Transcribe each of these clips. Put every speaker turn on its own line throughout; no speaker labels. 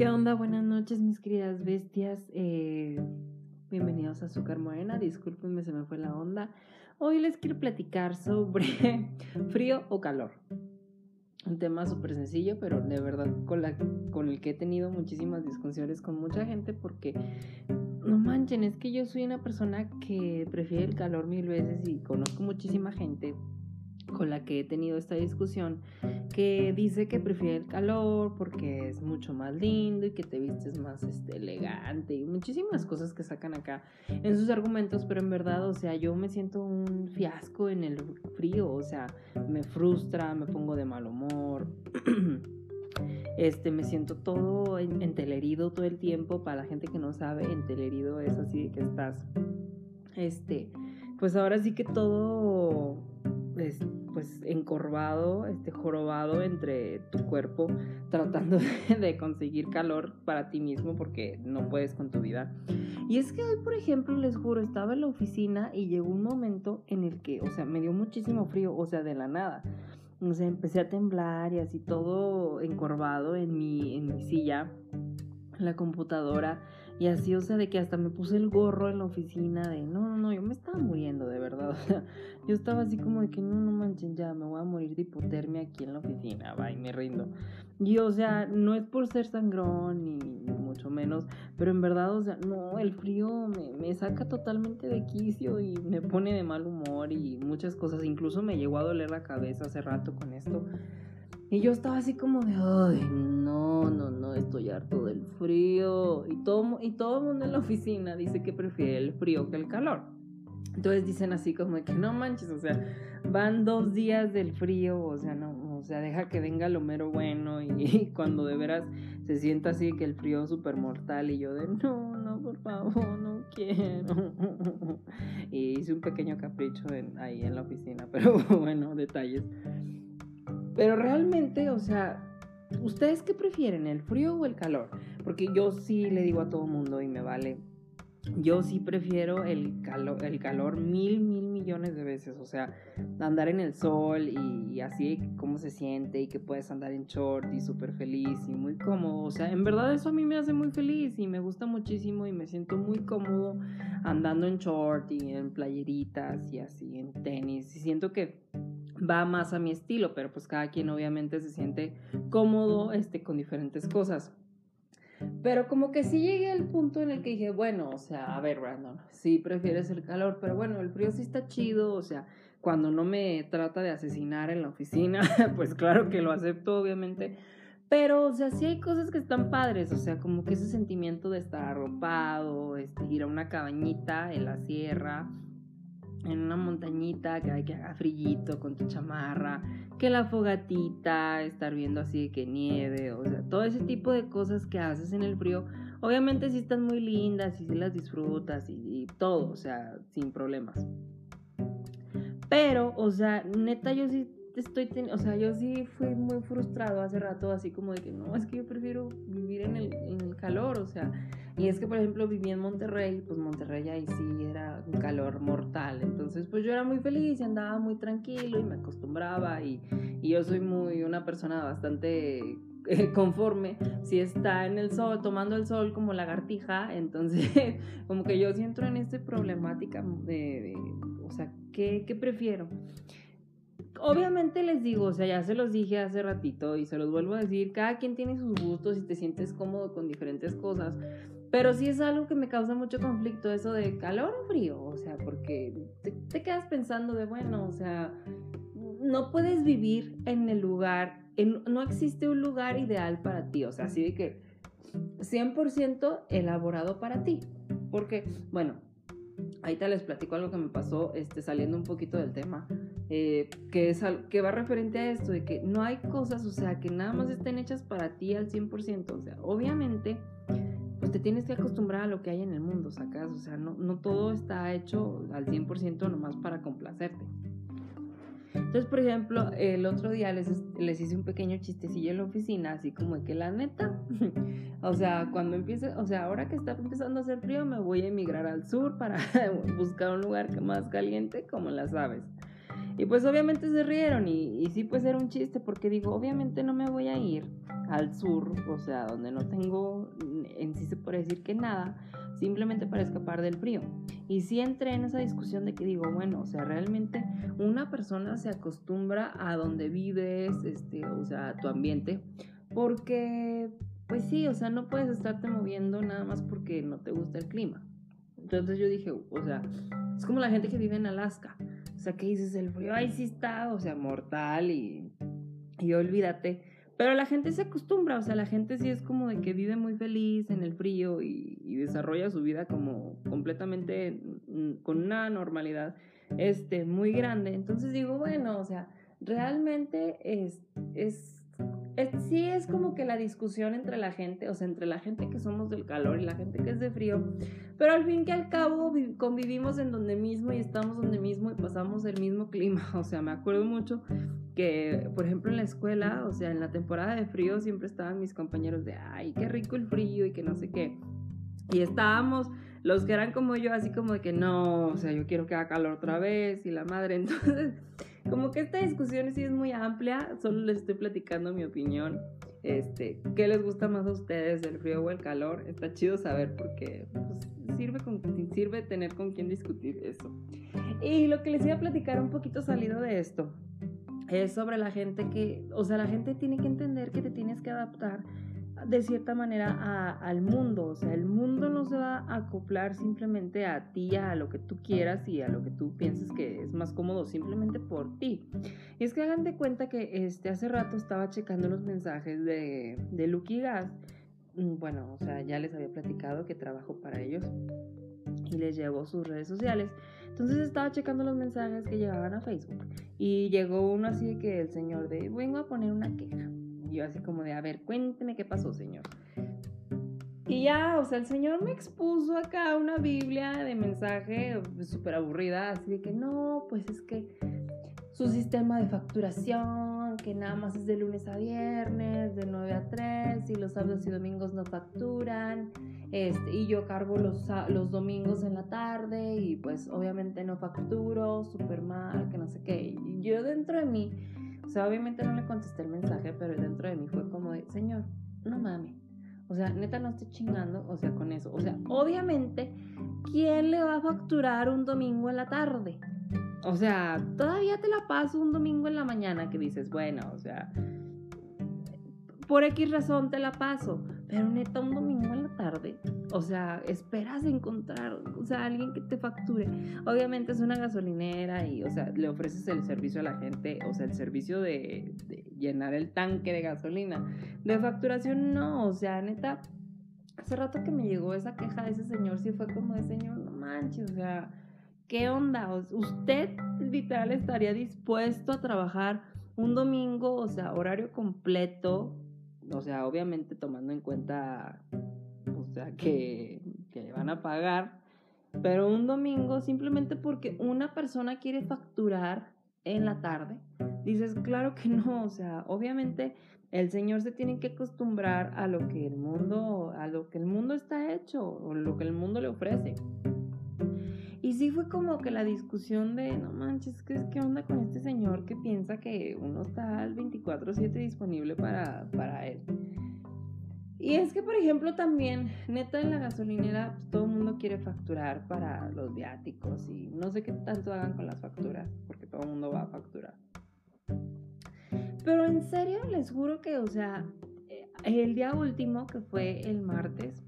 ¿Qué onda? Buenas noches, mis queridas bestias. Eh, bienvenidos a Azúcar Morena. Discúlpenme, se me fue la onda. Hoy les quiero platicar sobre frío o calor. Un tema súper sencillo, pero de verdad con, la, con el que he tenido muchísimas discusiones con mucha gente porque no manchen, es que yo soy una persona que prefiere el calor mil veces y conozco muchísima gente con la que he tenido esta discusión, que dice que prefiere el calor porque es mucho más lindo y que te vistes más este, elegante y muchísimas cosas que sacan acá en sus argumentos, pero en verdad, o sea, yo me siento un fiasco en el frío, o sea, me frustra, me pongo de mal humor. Este, me siento todo entelerido todo el tiempo. Para la gente que no sabe, entelerido es así que estás, este, pues ahora sí que todo pues encorvado, este jorobado entre tu cuerpo, tratando de, conseguir calor para ti mismo porque no puedes con tu vida. Y es que hoy, por ejemplo, les juro, estaba en la oficina y llegó un momento en el que, o sea, me dio muchísimo frío, o sea, de la nada. O sea, empecé a temblar y así todo encorvado en mi, en mi silla, la computadora. Y así, o sea, de que hasta me puse el gorro en la oficina de, no, no, no, yo me estaba muriendo, de verdad. O sea, yo estaba así como de que, no, no manchen, ya, me voy a morir de hipotermia aquí en la oficina, va, y me rindo. Y, o sea, no es por ser sangrón, ni, mucho menos, pero en verdad, o sea, no, el frío me, me saca totalmente de quicio y me pone de mal humor y muchas cosas. Incluso me llegó a doler la cabeza hace rato con esto. Y yo estaba así como de, ay, no, no, no, estoy harto del frío. Y todo, y todo el mundo en la oficina dice que prefiere el frío que el calor. Entonces dicen así como que no manches, o sea, van dos días del frío, o sea, no, o sea, deja que venga lo mero bueno y, cuando de veras se sienta así que el frío súper mortal y yo de no, no, por favor, no quiero. Y hice un pequeño capricho ahí en la oficina, pero bueno, detalles. Pero realmente, o sea, ¿ustedes qué prefieren, el frío o el calor? Porque yo sí le digo a todo mundo y me vale. Yo sí prefiero el calor, el calor mil, mil millones de veces. O sea, andar en el sol y, así cómo se siente y que puedes andar en short y súper feliz y muy cómodo. O sea, en verdad eso a mí me hace muy feliz y me gusta muchísimo y me siento muy cómodo andando en short y en playeritas y así, en tenis. Y siento que va más a mi estilo, pero pues cada quien obviamente se siente cómodo este, con diferentes cosas. Pero como que sí llegué al punto en el que dije, bueno, o sea, a ver, Brandon, sí prefieres el calor, pero bueno, el frío sí está chido, o sea, cuando no me trata de asesinar en la oficina, pues claro que lo acepto, obviamente. Pero, o sea, sí hay cosas que están padres, o sea, como que ese sentimiento de estar arropado, este, ir a una cabañita en la sierra, en una montañita, que hay que haga frillito con tu chamarra, que la fogatita, estar viendo así de que nieve, o sea, todo ese tipo de cosas que haces en el frío, obviamente sí están muy lindas y sí las disfrutas y, todo, o sea, sin problemas. Pero, o sea, neta, yo sí estoy, o sea, yo sí fui muy frustrado hace rato, así como de que no, es que yo prefiero vivir en el, en el calor, o sea, y es que, por ejemplo, viví en Monterrey, pues Monterrey ahí sí era un calor mortal. Entonces, pues yo era muy feliz y andaba muy tranquilo y me acostumbraba. Y, y yo soy muy una persona bastante eh, conforme. Si está en el sol, tomando el sol como lagartija, entonces, como que yo sí entro en esta problemática de, o sea, ¿qué, ¿qué prefiero? Obviamente les digo, o sea, ya se los dije hace ratito y se los vuelvo a decir, cada quien tiene sus gustos y te sientes cómodo con diferentes cosas. Pero sí es algo que me causa mucho conflicto eso de calor o frío, o sea, porque te, quedas pensando de, bueno, o sea, no puedes vivir en el lugar, no existe un lugar ideal para ti, o sea, así de que 100% elaborado para ti. Porque, bueno, ahí te les platico algo que me pasó, este, saliendo un poquito del tema, eh, que, es, que va referente a esto, de que no hay cosas, o sea, que nada más estén hechas para ti al 100%, o sea, obviamente pues te tienes que acostumbrar a lo que hay en el mundo, ¿sacas? O sea, no, no todo está hecho al 100% nomás para complacerte. Entonces, por ejemplo, el otro día les, les hice un pequeño chistecillo en la oficina, así como de que la neta, o sea, cuando empiece, o sea, ahora que está empezando a hacer frío, me voy a emigrar al sur para buscar un lugar más caliente, como las aves. Y pues obviamente se rieron y, y sí pues era un chiste porque digo, obviamente no me voy a ir al sur, o sea, donde no tengo en sí se puede decir que nada, simplemente para escapar del frío. Y sí entré en esa discusión de que digo, bueno, o sea, realmente una persona se acostumbra a donde vives, este, o sea, a tu ambiente, porque, pues sí, o sea, no puedes estarte moviendo nada más porque no te gusta el clima. Entonces yo dije, o sea, es como la gente que vive en Alaska. O sea, que dices, el frío ahí sí está, o sea, mortal y, y olvídate. Pero la gente se acostumbra, o sea, la gente sí es como de que vive muy feliz en el frío y, desarrolla su vida como completamente con una normalidad este, muy grande. Entonces digo, bueno, o sea, realmente es, es sí es como que la discusión entre la gente, o sea, entre la gente que somos del calor y la gente que es de frío, pero al fin que al cabo convivimos en donde mismo y estamos donde mismo y pasamos el mismo clima, o sea, me acuerdo mucho que, por ejemplo, en la escuela, o sea, en la temporada de frío siempre estaban mis compañeros de, ay, qué rico el frío y que no sé qué, y estábamos los que eran como yo, así como de que no, o sea, yo quiero que haga calor otra vez y la madre, entonces como que esta discusión sí es muy amplia, solo les estoy platicando mi opinión. Este, ¿qué les gusta más a ustedes, el frío o el calor? Está chido saber porque pues, sirve, con, sirve tener con quién discutir eso. Y lo que les iba a platicar un poquito salido de esto es sobre la gente que, o sea, la gente tiene que entender que te tienes que adaptar de cierta manera al mundo. O sea, el mundo no se va a acoplar simplemente a ti, a lo que tú quieras y a lo que tú pienses que es más cómodo simplemente por ti. Y es que hagan de cuenta que este, hace rato estaba checando los mensajes de, de Lucky Gas. Mm, bueno, o sea, ya les había platicado que trabajo para ellos y les llevo sus redes sociales. Entonces estaba checando los mensajes que llegaban a Facebook y llegó uno así de que el señor de vengo a poner una queja. Y yo así como de, a ver, cuénteme qué pasó, señor. Y ya, o sea, el señor me expuso acá una Biblia de mensaje súper aburrida, así de que no, pues es que su sistema de facturación, que nada más es de lunes a viernes, de 9 a 3, y los sábados y domingos no facturan, este, y yo cargo los, los domingos en la tarde, y pues obviamente no facturo, súper mal, que no sé qué. Y yo dentro de mí sea, obviamente no le contesté el mensaje, pero dentro de mí fue como de, señor, no mames. O sea, neta no estoy chingando, o sea, con eso. O sea, obviamente, ¿quién le va a facturar un domingo en la tarde? O sea, todavía te la paso un domingo en la mañana que dices, bueno, o sea, por X razón te la paso, pero neta un domingo en la tarde, o sea, esperas encontrar, o sea, alguien que te facture. Obviamente es una gasolinera y, o sea, le ofreces el servicio a la gente, o sea, el servicio de, llenar el tanque de gasolina. De facturación no, o sea, neta, hace rato que me llegó esa queja de ese señor, sí fue como de señor, no manches, o sea, ¿qué onda? Usted literal estaría dispuesto a trabajar un domingo, o sea, horario completo, o sea, obviamente tomando en cuenta, o sea, que, que van a pagar, pero un domingo simplemente porque una persona quiere facturar en la tarde, dices, claro que no, o sea, obviamente el Señor se tiene que acostumbrar a lo que el mundo, a lo que el mundo está hecho, o lo que el mundo le ofrece. Sí fue como que la discusión de, no manches, ¿qué, qué onda con este señor que piensa que uno está al 24/7 disponible para, para él? Y es que, por ejemplo, también, neta, en la gasolinera, pues, todo el mundo quiere facturar para los viáticos y no sé qué tanto hagan con las facturas, porque todo el mundo va a facturar. Pero en serio, les juro que, o sea, eh, el día último, que fue el martes,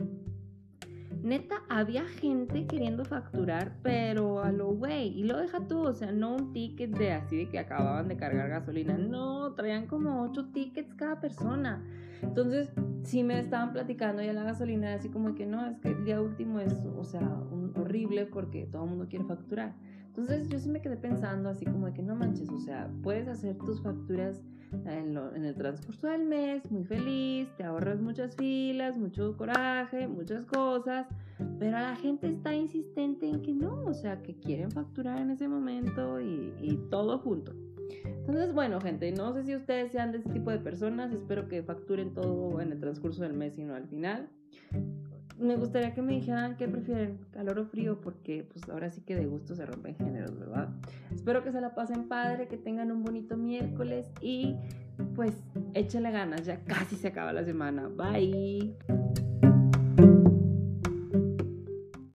neta, había gente queriendo facturar, pero a lo güey, y lo deja tú, o sea, no un ticket de así de que acababan de cargar gasolina, no, traían como ocho tickets cada persona. Entonces, sí me estaban platicando ya la gasolina, así como que no, es que el día último es, o sea, horrible porque todo el mundo quiere facturar. Entonces, yo sí me quedé pensando así como de que no manches, o sea, puedes hacer tus facturas en, el transcurso del mes, muy feliz, te ahorras muchas filas, mucho coraje, muchas cosas, pero la gente está insistente en que no, o sea, que quieren facturar en ese momento y, y todo junto. Entonces, bueno, gente, no sé si ustedes sean de ese tipo de personas, espero que facturen todo en el transcurso del mes y no al final. Me gustaría que me dijeran qué prefieren, calor o frío, porque pues ahora sí que de gusto se rompen géneros, ¿verdad? Espero que se la pasen padre, que tengan un bonito miércoles y pues échale ganas, ya casi se acaba la semana. Bye.